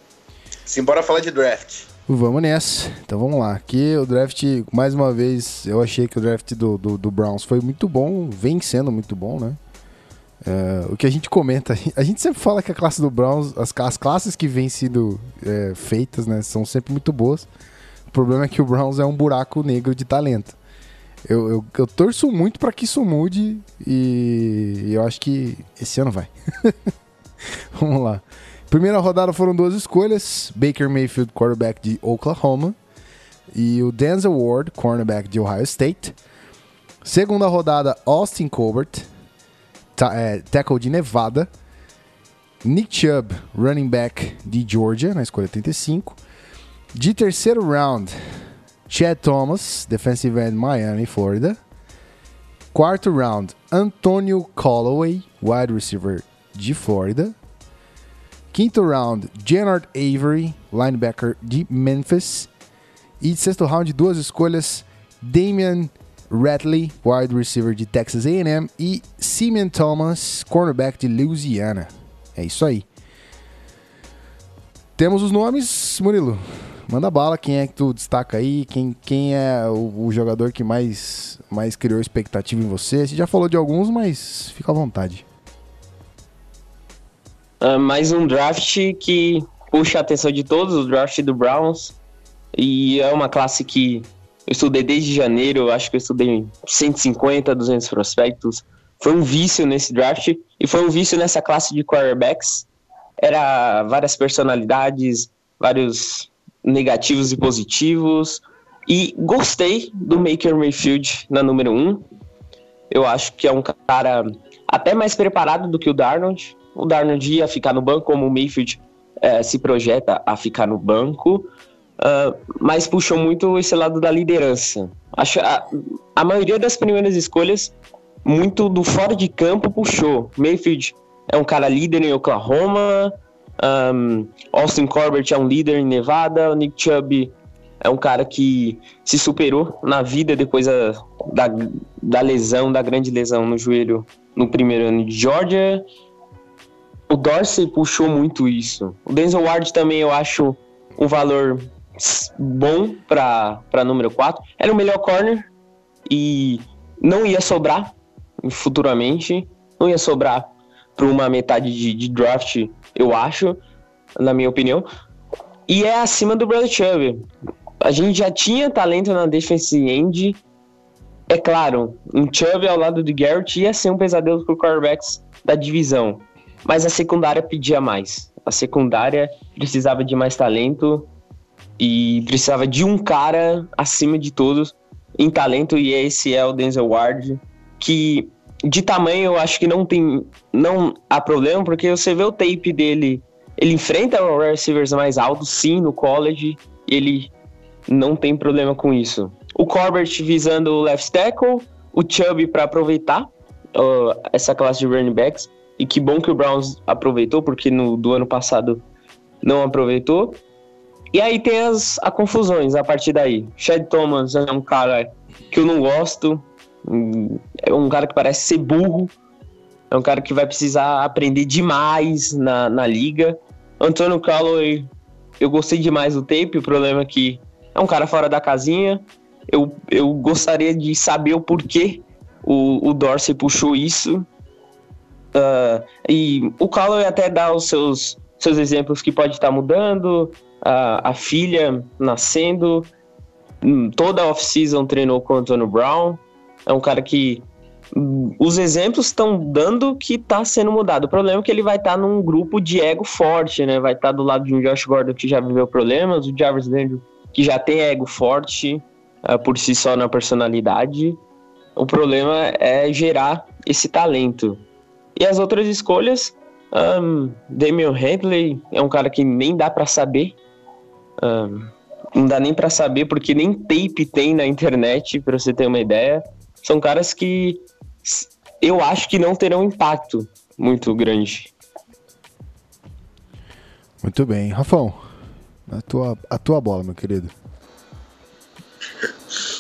Simbora falar de draft. Vamos nessa. Então vamos lá. Aqui o draft, mais uma vez, eu achei que o draft do, do, do Browns foi muito bom, vem sendo muito bom, né? É, o que a gente comenta, a gente sempre fala que a classe do Browns, as, as classes que vêm sendo é, feitas, né, são sempre muito boas. O problema é que o Browns é um buraco negro de talento. Eu, eu, eu torço muito para que isso mude e eu acho que esse ano vai. Vamos lá. Primeira rodada foram duas escolhas: Baker Mayfield, quarterback de Oklahoma, e o Denzel Ward, cornerback de Ohio State. Segunda rodada, Austin Colbert, é, tackle de Nevada. Nick Chubb, running back de Georgia, na escolha 35. De terceiro round, Chad Thomas, defensive end Miami, Florida. Quarto round, Antonio Callaway, wide receiver de Florida. Quinto round, Jennard Avery, linebacker de Memphis. E sexto round, duas escolhas, Damian Ratley, wide receiver de Texas A&M, e Simeon Thomas, cornerback de Louisiana. É isso aí. Temos os nomes, Murilo. Manda bala, quem é que tu destaca aí? Quem, quem é o, o jogador que mais, mais criou expectativa em você? Você já falou de alguns, mas fica à vontade. Uh, mais um draft que puxa a atenção de todos, o draft do Browns. E é uma classe que eu estudei desde janeiro, acho que eu estudei 150, 200 prospectos. Foi um vício nesse draft e foi um vício nessa classe de quarterbacks. Era várias personalidades, vários negativos e positivos. E gostei do Maker Mayfield na número 1. Um. Eu acho que é um cara até mais preparado do que o Darnold. O Darnold ia ficar no banco, como o Mayfield é, se projeta a ficar no banco. Uh, mas puxou muito esse lado da liderança. Acho a, a maioria das primeiras escolhas, muito do fora de campo puxou. Mayfield é um cara líder em Oklahoma, um, Austin Corbett é um líder em Nevada, o Nick Chubb é um cara que se superou na vida depois da, da, da lesão, da grande lesão no joelho no primeiro ano de Georgia. O Dorsey puxou muito isso. O Denzel Ward também eu acho um valor bom para número 4. Era o melhor corner e não ia sobrar futuramente. Não ia sobrar para uma metade de, de, draft, eu acho, na minha opinião. E é acima do Brother Chubb. A gente já tinha talento na defensive end. É claro, um Chubb ao lado de Garrett ia ser um pesadelo para quarterbacks da divisão. Mas a secundária pedia mais. A secundária precisava de mais talento e precisava de um cara acima de todos em talento e esse é o Denzel Ward que de tamanho eu acho que não tem não há problema porque você vê o tape dele ele enfrenta receivers mais altos sim no college ele não tem problema com isso. O Corbett visando o left tackle o Chubb para aproveitar uh, essa classe de running backs e que bom que o Browns aproveitou porque no do ano passado não aproveitou e aí tem as, as confusões a partir daí. Chad Thomas é um cara que eu não gosto. É um cara que parece ser burro. É um cara que vai precisar aprender demais na, na liga. Antônio Calloway, eu gostei demais do tape. O problema é que é um cara fora da casinha. Eu, eu gostaria de saber o porquê o, o Dorsey puxou isso. Uh, e o Calloway até dá os seus, seus exemplos que pode estar mudando. Uh, a filha nascendo. Hum, toda a off-season treinou com o Antônio Brown. É um cara que hum, os exemplos estão dando que está sendo mudado. O problema é que ele vai estar tá num grupo de ego forte, né? Vai estar tá do lado de um Josh Gordon que já viveu problemas, o Jarvis Landry que já tem ego forte uh, por si só na personalidade. O problema é gerar esse talento. E as outras escolhas, um, Damian Handley é um cara que nem dá para saber. Um, não dá nem para saber porque nem tape tem na internet, para você ter uma ideia. São caras que eu acho que não terão impacto muito grande. Muito bem. Rafão, a tua, a tua bola, meu querido.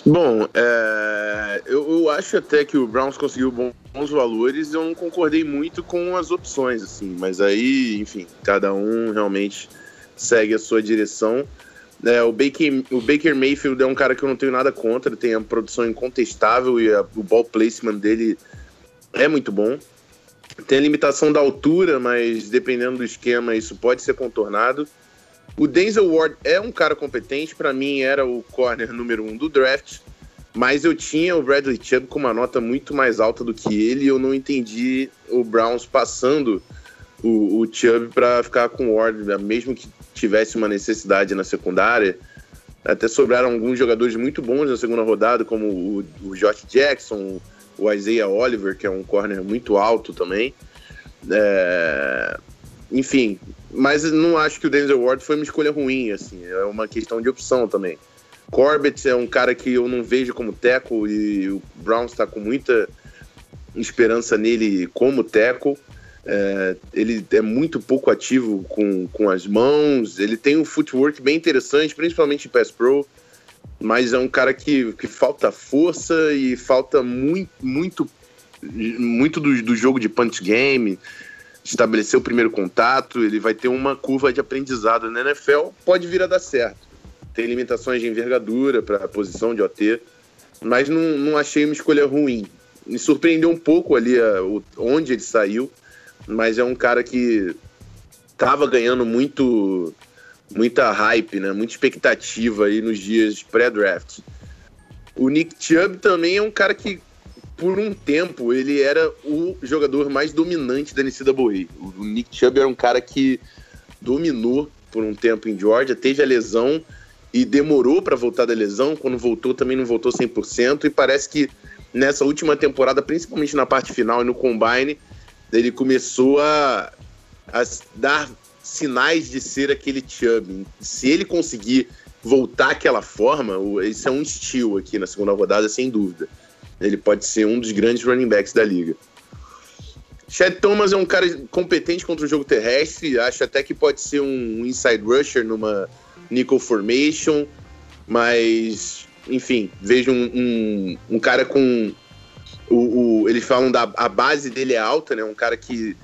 Bom, é, eu, eu, acho até que o Browns conseguiu bons valores. Eu não concordei muito com as opções, assim, mas aí, enfim, cada um realmente segue a sua direção. É, o, Baker, o Baker Mayfield é um cara que eu não tenho nada contra, ele tem a produção incontestável e a, o ball placement dele é muito bom. Tem a limitação da altura, mas dependendo do esquema, isso pode ser contornado. O Denzel Ward é um cara competente, para mim era o corner número um do draft, mas eu tinha o Bradley Chubb com uma nota muito mais alta do que ele e eu não entendi o Browns passando o, o Chubb para ficar com o Ward, né? mesmo que tivesse uma necessidade na secundária. Até sobraram alguns jogadores muito bons na segunda rodada, como o, o Josh Jackson, o Isaiah Oliver, que é um corner muito alto também. É... Enfim, mas não acho que o Denzel Ward foi uma escolha ruim, assim, é uma questão de opção também. Corbett é um cara que eu não vejo como teco e o Browns está com muita esperança nele como teco. É, ele é muito pouco ativo com, com as mãos, ele tem um footwork bem interessante, principalmente em pass pro, mas é um cara que, que falta força e falta muito, muito, muito do, do jogo de punch game estabelecer o primeiro contato, ele vai ter uma curva de aprendizado na NFL, pode vir a dar certo. Tem limitações de envergadura para a posição de OT, mas não, não achei uma escolha ruim. Me surpreendeu um pouco ali a, o, onde ele saiu, mas é um cara que estava ganhando muito muita hype, né? muita expectativa aí nos dias pré-draft. O Nick Chubb também é um cara que por um tempo, ele era o jogador mais dominante da NCAA. O Nick Chubb era um cara que dominou por um tempo em Georgia, teve a lesão e demorou para voltar da lesão. Quando voltou, também não voltou 100%. E parece que nessa última temporada, principalmente na parte final e no combine, ele começou a, a dar sinais de ser aquele Chubb. Se ele conseguir voltar àquela forma, esse é um estilo aqui na segunda rodada, sem dúvida. Ele pode ser um dos grandes running backs da liga. Chad Thomas é um cara competente contra o jogo terrestre, acho até que pode ser um inside rusher numa nickel formation, mas, enfim, vejo um, um, um cara com. O, o, eles falam da a base dele é alta, né? Um cara que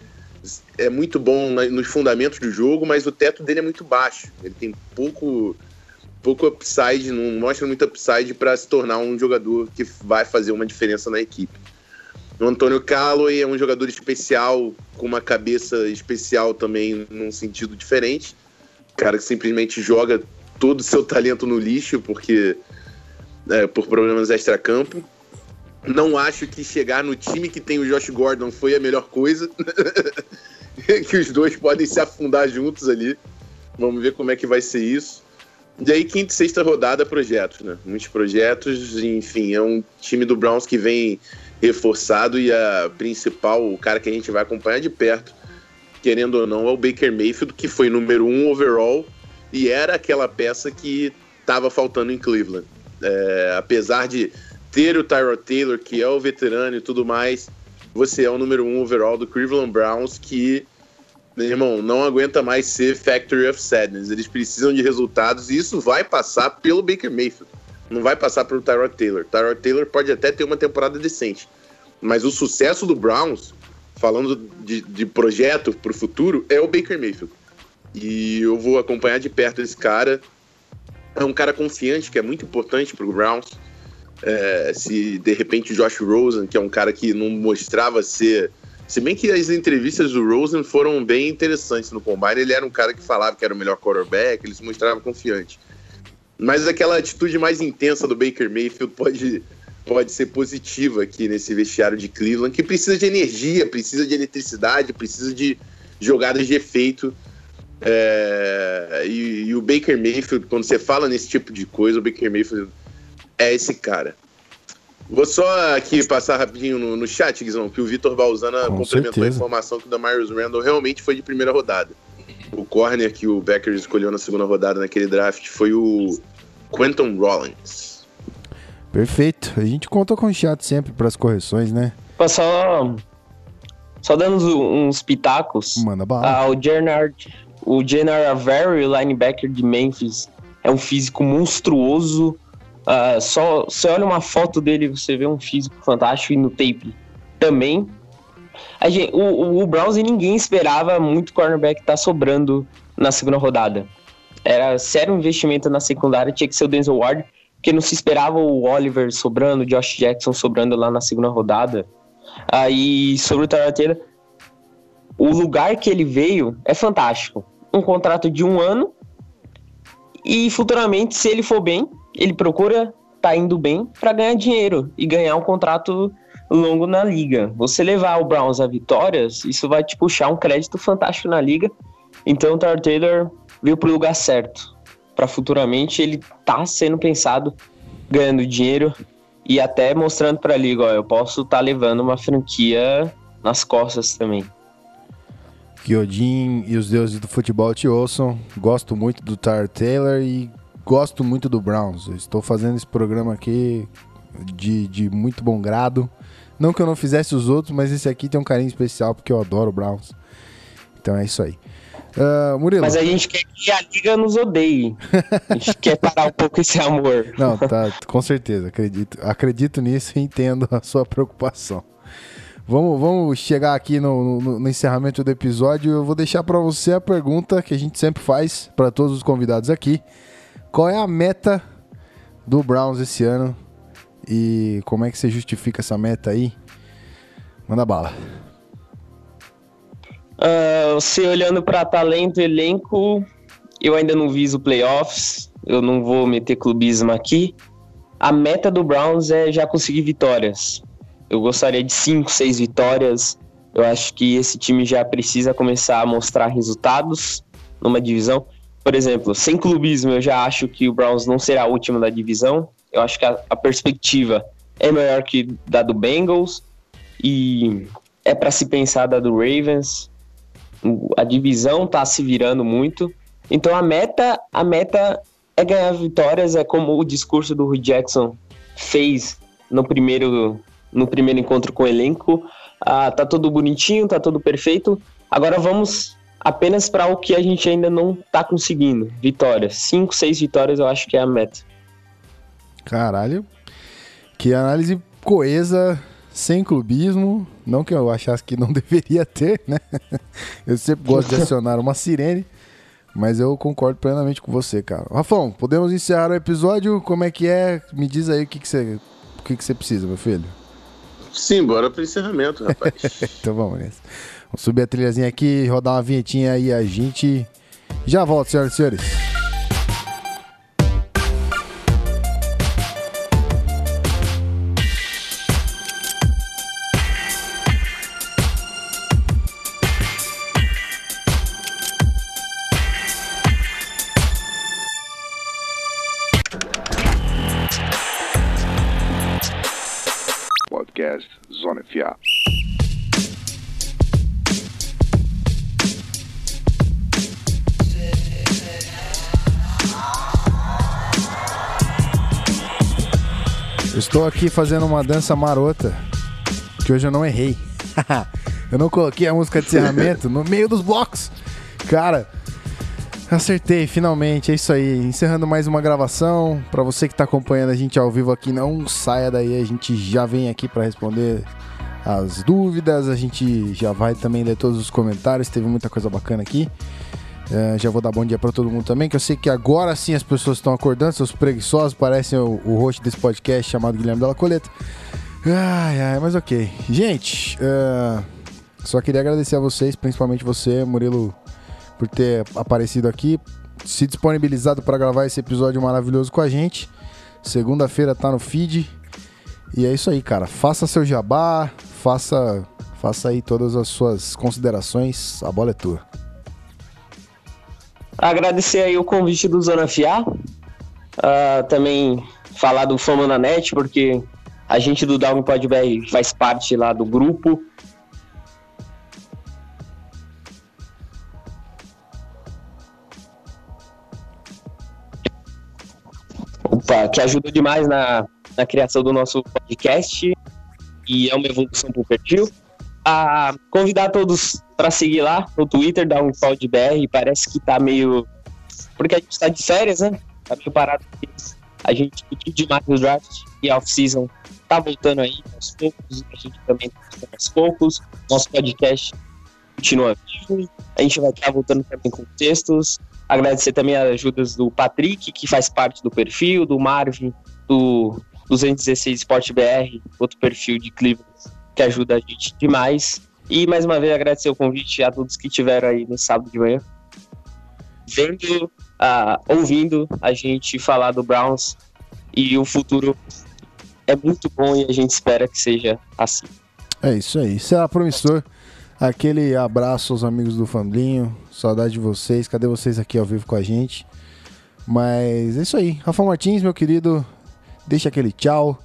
é muito bom nos fundamentos do jogo, mas o teto dele é muito baixo. Ele tem pouco pouco upside, não mostra muito upside para se tornar um jogador que vai fazer uma diferença na equipe. O Antônio Calloway é um jogador especial, com uma cabeça especial também, num sentido diferente. Cara que simplesmente joga todo o seu talento no lixo, porque é, por problemas extra-campo. Não acho que chegar no time que tem o Josh Gordon foi a melhor coisa. que os dois podem se afundar juntos ali. Vamos ver como é que vai ser isso. E aí, quinta e sexta rodada, projetos, né? Muitos projetos, enfim, é um time do Browns que vem reforçado e a principal, o cara que a gente vai acompanhar de perto, querendo ou não, é o Baker Mayfield, que foi número um overall e era aquela peça que estava faltando em Cleveland. É, apesar de ter o Tyrod Taylor, que é o veterano e tudo mais, você é o número um overall do Cleveland Browns, que meu irmão, não aguenta mais ser Factory of Sadness. Eles precisam de resultados e isso vai passar pelo Baker Mayfield. não vai passar pelo Tyrod Taylor. Tyrod Taylor pode até ter uma temporada decente, mas o sucesso do Browns, falando de, de projeto para o futuro, é o Baker Mayfield. E eu vou acompanhar de perto esse cara. É um cara confiante, que é muito importante para o Browns. É, se de repente Josh Rosen, que é um cara que não mostrava ser. Se bem que as entrevistas do Rosen foram bem interessantes no Combine, ele era um cara que falava que era o melhor quarterback, ele se mostrava confiante. Mas aquela atitude mais intensa do Baker Mayfield pode, pode ser positiva aqui nesse vestiário de Cleveland, que precisa de energia, precisa de eletricidade, precisa de jogadas de efeito. É, e, e, o Baker Mayfield, quando você fala nesse tipo de coisa, o Baker Mayfield é esse cara. Vou só aqui passar rapidinho no, no chat, Guizão, que o Vitor Balzana Com complementou certeza. a informação que o Damarius Randall realmente foi de primeira rodada. O corner que o Becker escolheu na segunda rodada naquele draft foi o Quentin Rollins. Perfeito. A gente conta com o chat sempre para as correções, né? Só, só dando uns, uns pitacos. Manda bala. Ah, o Gennard, o Gennard Avery, o linebacker de Memphis, é um físico monstruoso. Ah, só você olha uma foto dele, você vê um físico fantástico e no tape também. A gente, o, o, Browns ninguém esperava muito cornerback estar sobrando na segunda rodada. Era sério investimento na secundária, tinha que ser o Denzel Ward, porque não se esperava o Oliver sobrando, o Josh Jackson sobrando lá na segunda rodada. Aí sobre o Taylor, o lugar que ele veio é fantástico. Um contrato de um ano e futuramente, se ele for bem, ele procura tá indo bem para ganhar dinheiro e ganhar um contrato longo na liga. Você levar o Browns a vitórias, isso vai te puxar um crédito fantástico na liga. Então o Tyrod Taylor veio pro lugar certo. Para futuramente ele tá sendo pensado ganhando dinheiro e até mostrando para a liga, ó, eu posso estar levando uma franquia nas costas também. Que Odin e os deuses do futebol te ouçam. Gosto muito do Tyler Taylor e gosto muito do Browns. Eu estou fazendo esse programa aqui de, de muito bom grado. Não que eu não fizesse os outros, mas esse aqui tem um carinho especial porque eu adoro o Browns. Então é isso aí. Ah, Murilo. Mas a gente quer que a liga nos odeie. A gente quer parar um pouco esse amor. Não, tá, com certeza, acredito, acredito nisso e entendo a sua preocupação. Vamos, vamos chegar aqui no, no- no encerramento do episódio. Eu vou deixar para você a pergunta que a gente sempre faz para todos os convidados aqui. Qual é a meta do Browns esse ano e como é que você justifica essa meta aí? Manda bala. Ah, você olhando para talento elenco, eu ainda não viso playoffs. Eu não vou meter clubismo aqui. A meta do Browns é já conseguir vitórias. Eu gostaria de 5, 6 vitórias. Eu acho que esse time já precisa começar a mostrar resultados numa divisão. Por exemplo, sem clubismo, eu já acho que o Browns não será o último da divisão. Eu acho que a, a perspectiva é melhor que da do Bengals e é para se pensar da do Ravens. A divisão tá se virando muito. Então a meta, a meta é ganhar vitórias, é como o discurso do Rui Jackson fez no primeiro no primeiro encontro com o elenco. Ah, tá tudo bonitinho, tá tudo perfeito. Agora vamos apenas para o que a gente ainda não tá conseguindo. Vitórias. Cinco, seis vitórias eu acho que é a meta. Caralho. Que análise coesa, sem clubismo. Não que eu achasse que não deveria ter, né? Eu sempre gosto de acionar uma sirene. Mas eu concordo plenamente com você, cara. Rafão, podemos encerrar o episódio? Como é que é? Me diz aí o que, que, você, o que, que você precisa, meu filho. Sim, bora pro encerramento, rapaz. Então vamos nessa. Vamos subir a trilhazinha aqui, rodar uma vinhetinha aí a gente já volta, senhoras e senhores. Podcast Zona FA. Estou aqui fazendo uma dança marota, que hoje eu não errei. eu não coloquei a música de encerramento no meio dos blocos. Cara, Acertei, finalmente, é isso aí. Encerrando mais uma gravação. Para você que tá acompanhando a gente ao vivo aqui, não saia daí, a gente já vem aqui para responder as dúvidas, a gente já vai também ler todos os comentários, teve muita coisa bacana aqui. Uh, já vou dar bom dia para todo mundo também, que eu sei que agora sim as pessoas estão acordando, seus preguiçosos, parecem o, o host desse podcast chamado Guilherme Della Coleta. Ai, ai, mas ok. Gente, uh, só queria agradecer a vocês, principalmente você, Murilo por ter aparecido aqui, se disponibilizado para gravar esse episódio maravilhoso com a gente. Segunda-feira tá no feed. E é isso aí, cara. Faça seu jabá, faça, faça aí todas as suas considerações. A bola é tua. Agradecer aí o convite do Zona FA. Uh, também falar do Fama na Net, porque a gente do Down Pod BR faz parte lá do grupo. Opa, que ajuda demais na, na criação do nosso podcast e é uma evolução para o perfil. A convidar todos para seguir lá no Twitter, dar um pau de BR, parece que tá meio. Porque a gente está de férias, né? Tá meio parado. A gente discutiu demais no draft e off-season tá voltando aí aos poucos, a gente também tá aos poucos. Nosso podcast continua vivo. A gente vai estar voltando também com textos. Agradecer também as ajudas do Patrick, que faz parte do perfil, do Marvin, do 216 Sport BR, outro perfil de Cleveland que ajuda a gente demais. E mais uma vez agradecer o convite a todos que estiveram aí no sábado de manhã, vendo, uh, ouvindo a gente falar do Browns e o futuro é muito bom e a gente espera que seja assim. É isso aí, será promissor. Aquele abraço aos amigos do Famblinho, saudade de vocês, cadê vocês aqui ao vivo com a gente? Mas é isso aí, Rafa Martins, meu querido, deixa aquele tchau,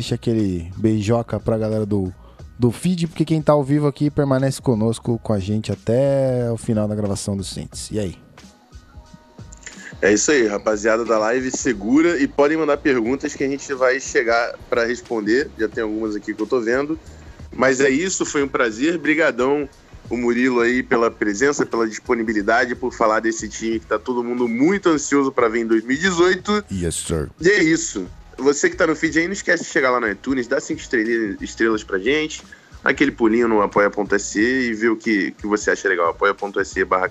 deixa aquele beijoca pra galera do, do feed, porque quem tá ao vivo aqui permanece conosco, com a gente até o final da gravação do Saints. E aí? É isso aí, rapaziada da live, segura e podem mandar perguntas que a gente vai chegar para responder. Já tem algumas aqui que eu tô vendo. Mas é isso, foi um prazer. Brigadão o Murilo aí pela presença, pela disponibilidade, por falar desse time que tá todo mundo muito ansioso para ver em 2018. Yes, sir. E é isso. Você que tá no feed aí, não esquece de chegar lá no iTunes, dá cinco estrelas, estrelas pra gente, aquele pulinho no apoia.se e ver o que, que você acha legal. apoia.se barra.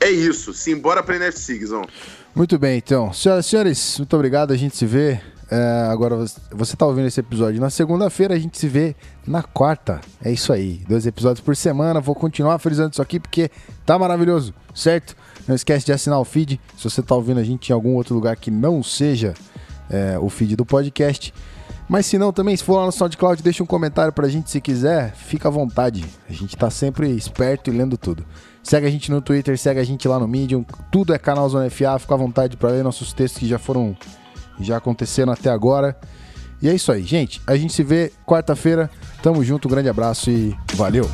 É isso, simbora pra NFC, Guizão. Muito bem, então. Senhoras e senhores, muito obrigado. A gente se vê é, agora, você está ouvindo esse episódio na segunda-feira, a gente se vê na quarta. É isso aí. Dois episódios por semana. Vou continuar frisando isso aqui porque tá maravilhoso, certo? Não esquece de assinar o feed. Se você está ouvindo a gente em algum outro lugar que não seja é, o feed do podcast. Mas se não, também, se for lá no SoundCloud, deixa um comentário pra gente se quiser. Fica à vontade. A gente tá sempre esperto e lendo tudo. Segue a gente no Twitter, segue a gente lá no Medium. Tudo é canal Zona FA. Fica à vontade para ler nossos textos que já foram já aconteceram até agora. E é isso aí, gente. A gente se vê quarta-feira. Tamo junto, um grande abraço e valeu!